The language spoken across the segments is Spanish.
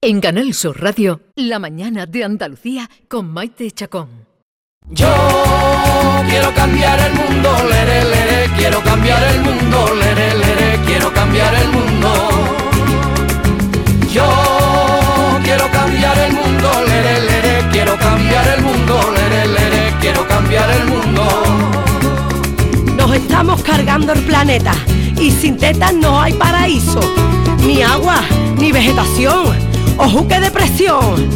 En Canal Sur Radio, La mañana de Andalucía con Maite Chacón. Yo quiero cambiar el mundo, lere, lere, quiero cambiar el mundo, lere, lere, quiero cambiar el mundo. Yo quiero cambiar el mundo, lere, lere, quiero cambiar el mundo, lere, lere, quiero cambiar el mundo. Nos estamos cargando el planeta y sin tetas no hay paraíso, ni agua, ni vegetación ¡Ojo qué depresión!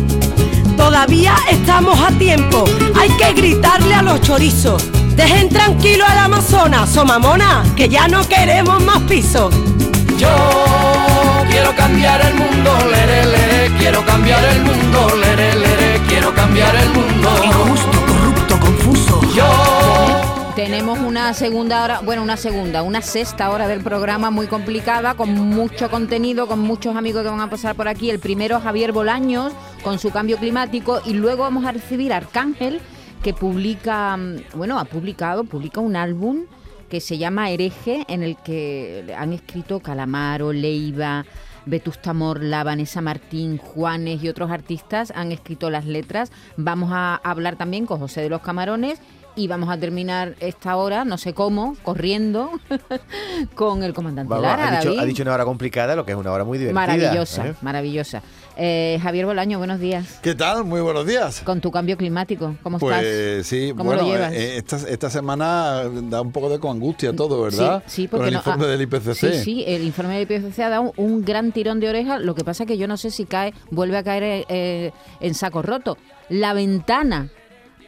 Todavía estamos a tiempo, hay que gritarle a los chorizos. Dejen tranquilo al Amazonas, somamona, que ya no queremos más pisos. Yo quiero cambiar el mundo, lere, lere, quiero cambiar el mundo, lere, lere, quiero cambiar el mundo. Injusto, corrupto, confuso. Yo tenemos una segunda hora, bueno, una segunda, una sexta hora del programa muy complicada, con mucho contenido, con muchos amigos que van a pasar por aquí. El primero, Javier Bolaños, con su cambio climático, y luego vamos a recibir a Arcángel, que publica, mm, bueno, ha publicado, publica un álbum que se llama Hereje, en el que han escrito Calamaro, Leiva, Vetusta Morla, Vanessa Martín, Juanes y otros artistas han escrito las letras. Vamos a hablar también con José de los Camarones y vamos a terminar esta hora, no sé cómo, corriendo con el comandante Lara. Ha dicho, una hora complicada, lo que es una hora muy divertida. Maravillosa, ¿eh? maravillosa. Eh, Javier Bolaño, buenos días. ¿Qué tal? Muy buenos días. Con tu cambio climático, ¿cómo pues, estás? sí, bueno, eh, esta, esta, semana da un poco de angustia todo, ¿verdad? Sí, porque el informe del IPCC. Sí, sí, el informe del IPCC ha dado un, gran tirón de oreja. Lo que pasa es que yo no sé si cae, vuelve a caer en saco roto. La ventana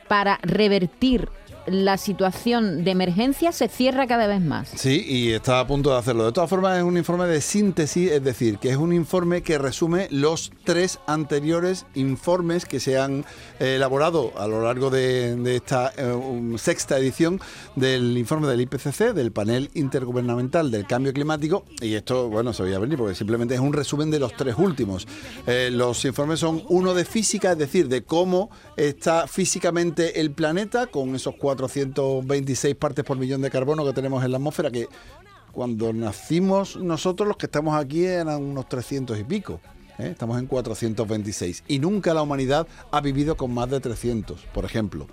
para revertir la situación de emergencia se cierra cada vez más. Sí, y está a punto de hacerlo. De todas formas, es un informe de síntesis, es decir, que es un informe que resume los tres anteriores informes que se han eh, elaborado a lo largo de, esta eh, sexta edición del informe del IPCC, del panel intergubernamental del cambio climático. Y esto, bueno, se voy a venir porque simplemente es un resumen de los tres últimos. Eh, los informes son uno de física, es decir, de cómo está físicamente el planeta con esos cuatro 426 partes por millón de carbono que tenemos en la atmósfera, que cuando nacimos nosotros los que estamos aquí eran unos 300 y pico. ¿eh? Estamos en 426. Y nunca la humanidad ha vivido con más de 300, por ejemplo.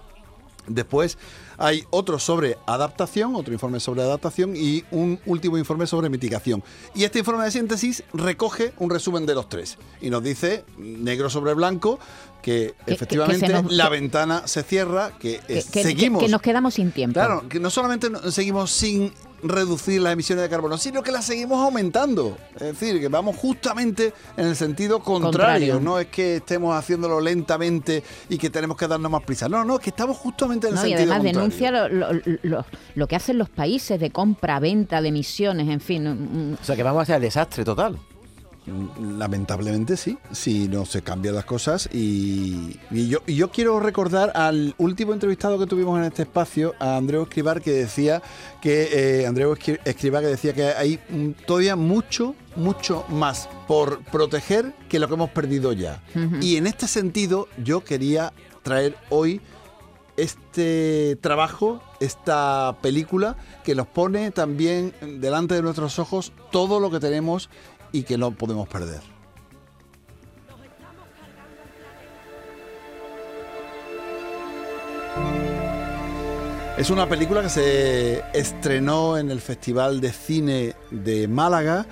Después hay otro sobre adaptación, otro informe sobre adaptación y un último informe sobre mitigación. Y este informe de síntesis recoge un resumen de los tres y nos dice, negro sobre blanco, que, efectivamente la ventana se cierra, que, seguimos... Que, nos quedamos sin tiempo. Claro, que no solamente seguimos sin reducir las emisiones de carbono, sino que las seguimos aumentando. Es decir, que vamos justamente en el sentido contrario. No es que estemos haciéndolo lentamente y que tenemos que darnos más prisa. No, no, es que estamos justamente en el sentido contrario. Y además denuncia lo, que hacen los países de compra, venta de emisiones, en fin. O sea, que vamos hacia el desastre total. Lamentablemente sí, si no se cambian las cosas. Y, yo, yo quiero recordar al último entrevistado que tuvimos en este espacio, a Andreu Escribar, que decía que eh, Andreu Escribar que decía que hay todavía mucho, mucho más por proteger que lo que hemos perdido ya. Y en este sentido, yo quería traer hoy este trabajo, esta película, que nos pone también delante de nuestros ojos todo lo que tenemos y que no podemos perder. Es una película que se estrenó en el Festival de Cine de Málaga,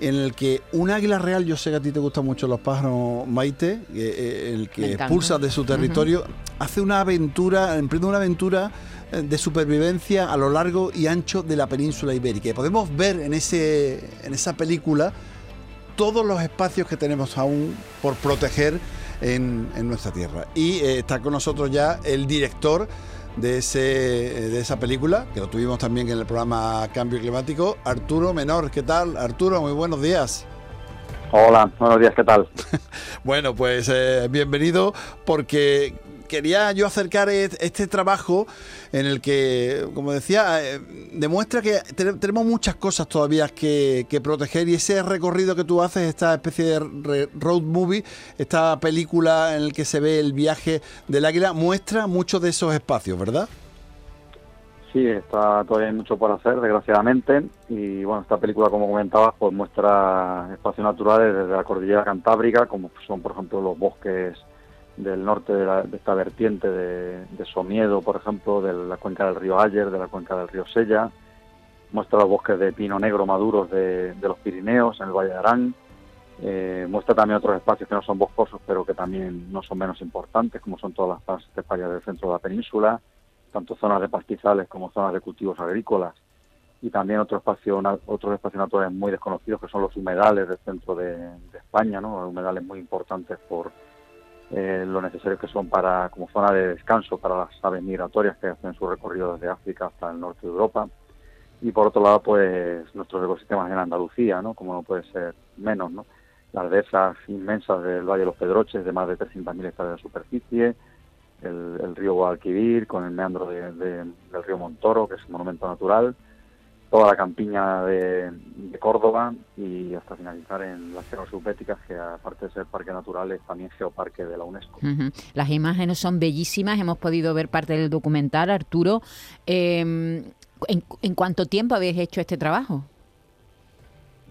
en el que un águila real, yo sé que a ti te gustan mucho los pájaros, Maite, eh, el que expulsa de su territorio, hace una aventura, emprende una aventura eh, de supervivencia a lo largo y ancho de la península ibérica. Y podemos ver en, ese, en esa película todos los espacios que tenemos aún por proteger en, nuestra tierra. Y eh, está con nosotros ya el director de, ese, de esa película, que lo tuvimos también en el programa Cambio Climático, Arturo Menor. ¿Qué tal? Arturo, muy buenos días. Hola, buenos días, ¿qué tal? bueno, pues eh, bienvenido porque quería yo acercar este trabajo en el que, como decía, eh, demuestra que tenemos muchas cosas todavía que, proteger y ese recorrido que tú haces, esta especie de road movie, esta película en el que se ve el viaje del águila, muestra muchos de esos espacios, ¿verdad? Sí, está todavía hay mucho por hacer, desgraciadamente. Y bueno, esta película, como comentabas, pues muestra espacios naturales desde la cordillera cantábrica, como son, por ejemplo, los bosques del norte de, la- de esta vertiente de, de Somiedo, por ejemplo, de la cuenca del río Ayer, de la cuenca del río Sella. Muestra los bosques de pino negro maduros de, de los Pirineos, en el Valle de Arán. Eh, muestra también otros espacios que no son boscosos, pero que también no son menos importantes, como son todas las zonas esteparias del centro de la península, tanto zonas de pastizales como zonas de cultivos agrícolas, y también otro espacio, na- otros espacios naturales muy desconocidos, que son los humedales del centro de, de España, ¿no? humedales muy importantes por eh, lo necesarios que son para como zona de descanso para las aves migratorias que hacen su recorrido desde África hasta el norte de Europa. Y por otro lado, pues nuestros ecosistemas en Andalucía, ¿no? Como no puede ser menos, ¿no? Las dehesas inmensas del Valle de los Pedroches, de más de 300.000 hectáreas de superficie, el, río Guadalquivir, con el meandro de- de- del río Montoro, que es un monumento natural, toda la campiña de, de Córdoba y hasta finalizar en las sierras subbéticas, que aparte de ser parque natural es también geoparque de la UNESCO. Las imágenes son bellísimas, hemos podido ver parte del documental, Arturo. Eh, ¿en, en cuánto tiempo habéis hecho este trabajo?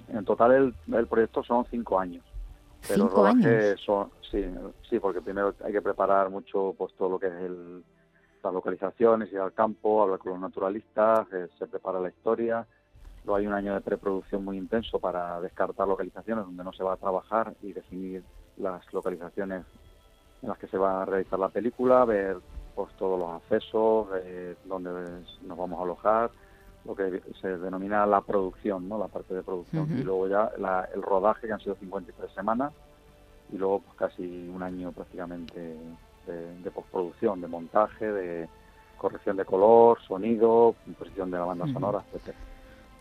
En total el, el proyecto son cinco años. Pero ¿Cinco años? son, sí, sí, porque primero hay que preparar mucho pues todo lo que es el, las localizaciones, ir al campo, hablar con los naturalistas, eh, se prepara la historia. Luego hay un año de preproducción muy intenso para descartar localizaciones donde no se va a trabajar y definir las localizaciones en las que se va a realizar la película, ver pues todos los accesos, eh, dónde nos vamos a alojar, lo que se denomina la producción, ¿no? la parte de producción. Y luego ya la- el rodaje, que han sido 53 semanas, y luego pues, casi un año prácticamente de, de postproducción, de montaje, de corrección de color, sonido, composición de la banda sonora, etcétera.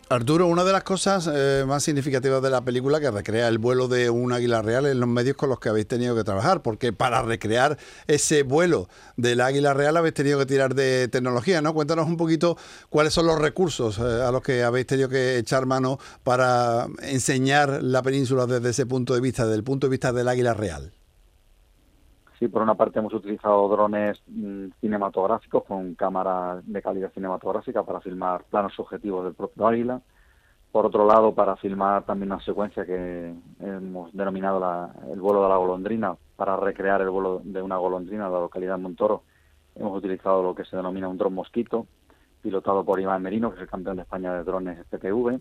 Arturo, una de las cosas eh, más significativas de la película que recrea el vuelo de un águila real en los medios con los que habéis tenido que trabajar, porque para recrear ese vuelo del águila real habéis tenido que tirar de tecnología, ¿no? Cuéntanos un poquito cuáles son los recursos eh, a los que habéis tenido que echar mano para enseñar la península desde ese punto de vista, desde el punto de vista del águila real. Sí, por una parte hemos utilizado drones mm, cinematográficos con cámara de calidad cinematográfica para filmar planos subjetivos del propio águila. Por otro lado, para filmar también una secuencia que hemos denominado el vuelo de la golondrina, para recrear el vuelo de una golondrina en la localidad de Montoro, hemos utilizado lo que se denomina un dron mosquito, pilotado por Iván Merino, que es el campeón de España de drones PTV.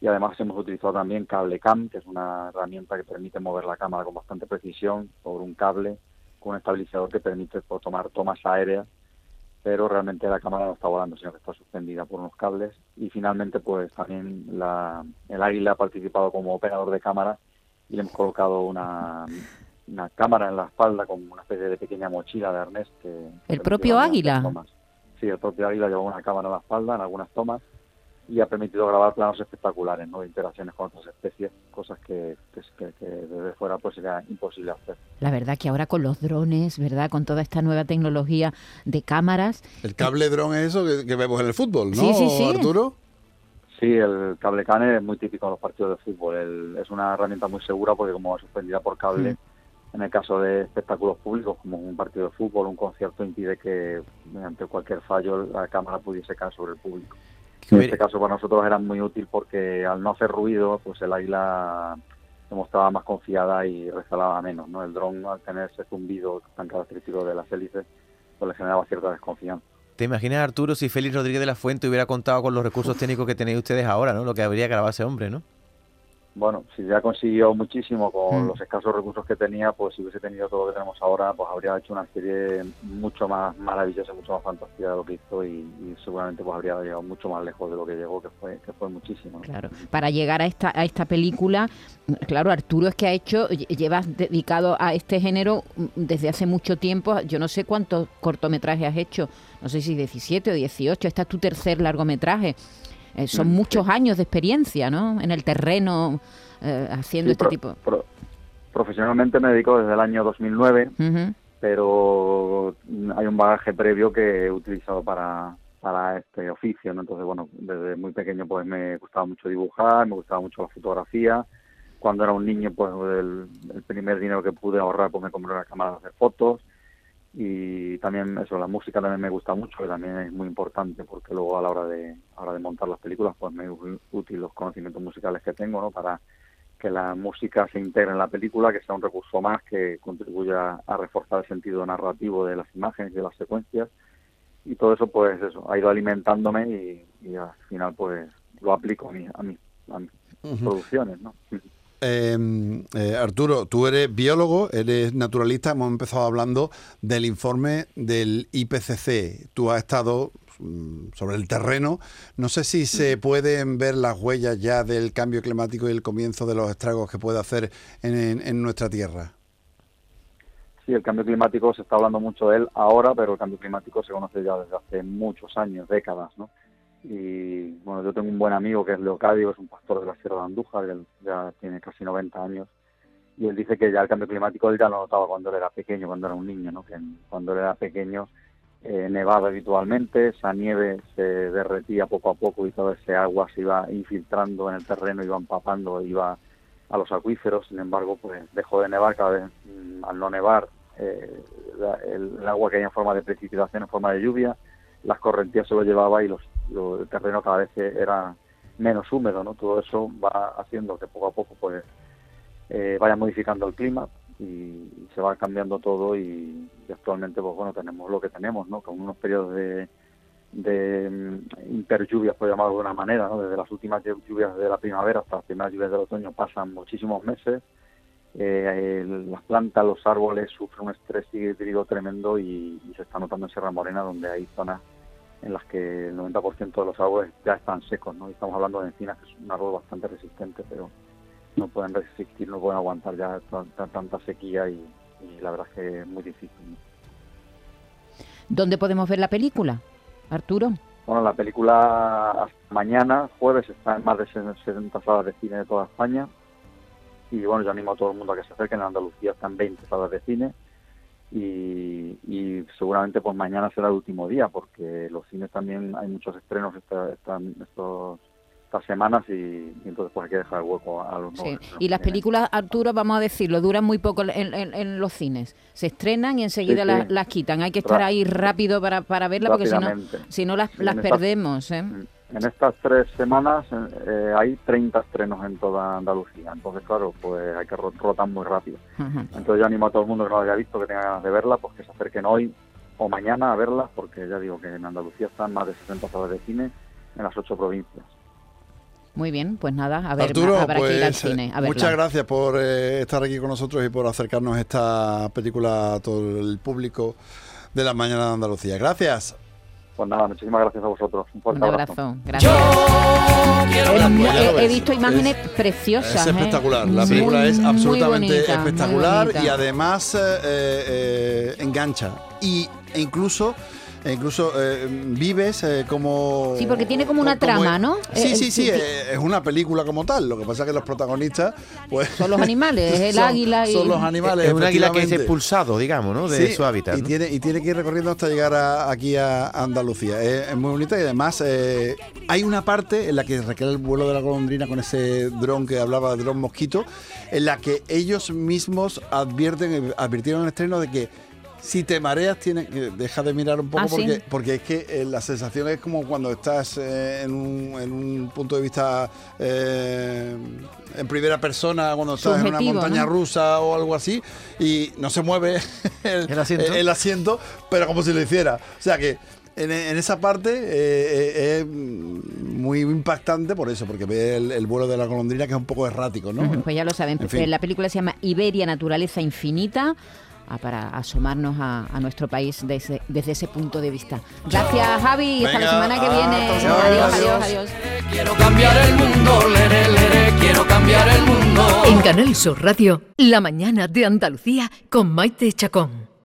Y además hemos utilizado también cable cam, que es una herramienta que permite mover la cámara con bastante precisión sobre un cable con un estabilizador que permite tomar tomas aéreas, pero realmente la cámara no está volando, sino que está suspendida por unos cables. Y finalmente, pues también la, el águila ha participado como operador de cámara y le hemos colocado una, una cámara en la espalda con una especie de pequeña mochila de arnés. Que ¿El propio águila? Sí, el propio águila lleva una cámara en la espalda en algunas tomas y ha permitido grabar planos espectaculares, ¿no? de interacciones con otras especies, cosas que, que, que- que desde fuera pues sería imposible hacer. La verdad que ahora con los drones, ¿verdad? Con toda esta nueva tecnología de cámaras. El cable dron es eso que, que vemos en el fútbol, ¿no, Sí, sí, sí. Arturo? Sí, el cable cane es muy típico en los partidos de fútbol. El- es una herramienta muy segura porque como va suspendida por cable, en el caso de espectáculos públicos como un partido de fútbol, un concierto, impide que mediante cualquier fallo la cámara pudiese caer sobre el público. En este caso para nosotros era muy útil porque al no hacer ruido, pues el águila se mostraba más confiada y resalaba menos. ¿no? El dron al tener ese zumbido tan característico de las hélices, pues le generaba cierta desconfianza. ¿Te imaginas, Arturo, si Félix Rodríguez de la Fuente hubiera contado con los recursos técnicos que tenéis ustedes ahora, ¿no? Lo que habría grabado ese hombre, ¿no? Bueno, si ya consiguió muchísimo con Mm. los escasos recursos que tenía, pues si hubiese tenido todo lo que tenemos ahora, pues habría hecho una serie mucho más maravillosa, mucho más fantástica de lo que hizo y, y seguramente pues habría llegado mucho más lejos de lo que llegó, que fue que fue muchísimo. ¿no? Claro, para llegar a esta, a esta película, claro, Arturo es que ha hecho, lle- llevas dedicado a este género mm, desde hace mucho tiempo, yo no sé cuántos cortometrajes has hecho, no sé si 17 o 18, este es tu tercer largometraje. Eh, son Mm, sí. muchos años de experiencia, ¿no? En el terreno, eh, haciendo Sí, este pro- tipo. pro- profesionalmente me dedico desde el año 2009, Ujú. pero hay un bagaje previo que he utilizado para, para este oficio, ¿no? Entonces, bueno, desde muy pequeño pues me gustaba mucho dibujar, me gustaba mucho la fotografía. Cuando era un niño, pues el, el primer dinero que pude ahorrar, pues me compré una cámara de hacer fotos. Y también eso, la música también me gusta mucho, que también es muy importante porque luego a la hora de, a la hora de montar las películas pues me es útil los conocimientos musicales que tengo, ¿no? Para que la música se integre en la película, que sea un recurso más que contribuya a reforzar el sentido narrativo de las imágenes y de las secuencias y todo eso pues eso ha ido alimentándome y, y al final pues lo aplico a, mi, a, mis, a mis producciones, ¿no? Eh, eh, Arturo, tú eres biólogo, eres naturalista, hemos empezado hablando del informe del IPCC. Tú has estado mm, sobre el terreno. No sé si se pueden ver las huellas ya del cambio climático y el comienzo de los estragos que puede hacer en, en- en nuestra Tierra. Sí, el cambio climático se está hablando mucho de él ahora, pero el cambio climático se conoce ya desde hace muchos años, décadas, ¿no? Y bueno, yo tengo un buen amigo que es Leocadio, es un pastor de la Sierra de Andújar, que ya tiene casi 90 años, y él dice que ya el cambio climático él ya lo notaba cuando él era pequeño, cuando era un niño, ¿no? Que cuando él era pequeño eh, nevaba habitualmente, esa nieve se derretía poco a poco y toda ese agua se iba infiltrando en el terreno, iba empapando, iba a los acuíferos, sin embargo, pues dejó de nevar cada vez, mm, al no nevar, eh, el, el agua hay en forma de precipitación, en forma de lluvia, las correntías se lo llevaba y los, lo- el terreno cada vez era menos húmedo, ¿no? Todo eso va haciendo que poco a poco, pues, eh, vaya modificando el clima y, se va cambiando todo y, actualmente, pues bueno, tenemos lo que tenemos, ¿no? Con unos periodos de, de mm, interlluvias, por llamarlo de una manera, ¿no? Desde las últimas lluvias de la primavera hasta las primeras lluvias del otoño pasan muchísimos meses. Eh, las plantas, los árboles sufren un estrés hídrico tremendo y se está notando en Sierra Morena, donde hay zonas en las que el 90% de los árboles ya están secos, ¿no? Y estamos hablando de encinas, que es un árbol bastante resistente, pero no pueden resistir, no pueden aguantar ya tanta, tanta sequía y, y la verdad es que es muy difícil. ¿no? ¿Dónde podemos ver la película, Arturo? Bueno, la película hasta mañana, jueves, está en más de 60 salas de cine de toda España. Y bueno, yo animo a todo el mundo a que se acerquen. En Andalucía están 20 salas de cine. Y, y seguramente pues mañana será el último día, porque los cines también hay muchos estrenos esta, esta- estos- estas semanas y, y entonces pues hay que dejar el hueco a los nuevos Sí. estrenos Y las películas, Arturo, vamos a decirlo, duran muy poco en, en- en los cines. Se estrenan y enseguida Sí, sí. Las, las quitan. Hay que estar ahí rápido para, para verla porque si no, si no las, las perdemos. ¿eh? En estas tres semanas eh, hay 30 estrenos en toda Andalucía. Entonces, claro, pues hay que ro- rotar muy rápido. Entonces yo animo a todo el mundo que no la haya visto, que tenga ganas de verla, pues que se acerquen hoy o mañana a verla, porque ya digo que en Andalucía están más de 60 salas de cine en las ocho provincias. Muy bien, pues nada, a ver, Arturo, habrá que ir al pues, cine. A eh, verla. muchas gracias por eh, estar aquí con nosotros y por acercarnos esta película a todo el público de la mañana de Andalucía. Gracias. Pues nada, muchísimas gracias a vosotros. Un fuerte Un abrazo. abrazo, gracias. he, visto imágenes Es- preciosas. Es ¿eh? espectacular, la Muy, película es absolutamente bonita, espectacular y además eh, eh, engancha. Y, e incluso, e incluso eh, vives eh, como... Sí, porque tiene como una trama, ¿no? Sí, Eh, sí, sí, es una película como tal. Lo que pasa es que los protagonistas, pues... Son los animales, es el son- águila y- Son los animales, es un águila que es expulsado, digamos, ¿no? De Sí, su hábitat. Y ¿no? tiene, y tiene que ir recorriendo hasta llegar a- aquí a Andalucía. Es, es muy bonita y además eh, hay una parte en la que recrea el vuelo de la golondrina con ese dron que hablaba, dron mosquito, en la que ellos mismos advierten, advirtieron en el estreno de que si te mareas, tienes que deja de mirar un poco Ah, ¿sí? porque, porque es que eh, la sensación es como cuando estás eh, en, un, en un punto de vista eh, en primera persona, cuando estás en una montaña ¿no? rusa o algo así, y no se mueve el, ¿El asiento? el asiento, pero como si lo hiciera. O sea que en, en esa parte eh, eh, es muy impactante por eso, porque ve el, el vuelo de la golondrina que es un poco errático, ¿no? Pues ya lo saben. En fin. Eh, La película se llama Iberia, Naturaleza Infinita. Para asomarnos a, a nuestro país desde, desde ese punto de vista. Gracias, Javi. Hasta la semana que viene. Adiós. adiós, adiós. Quiero cambiar el mundo, lere, lere, quiero cambiar el mundo. En Canal Sur Radio, La mañana de Andalucía con Maite Chacón.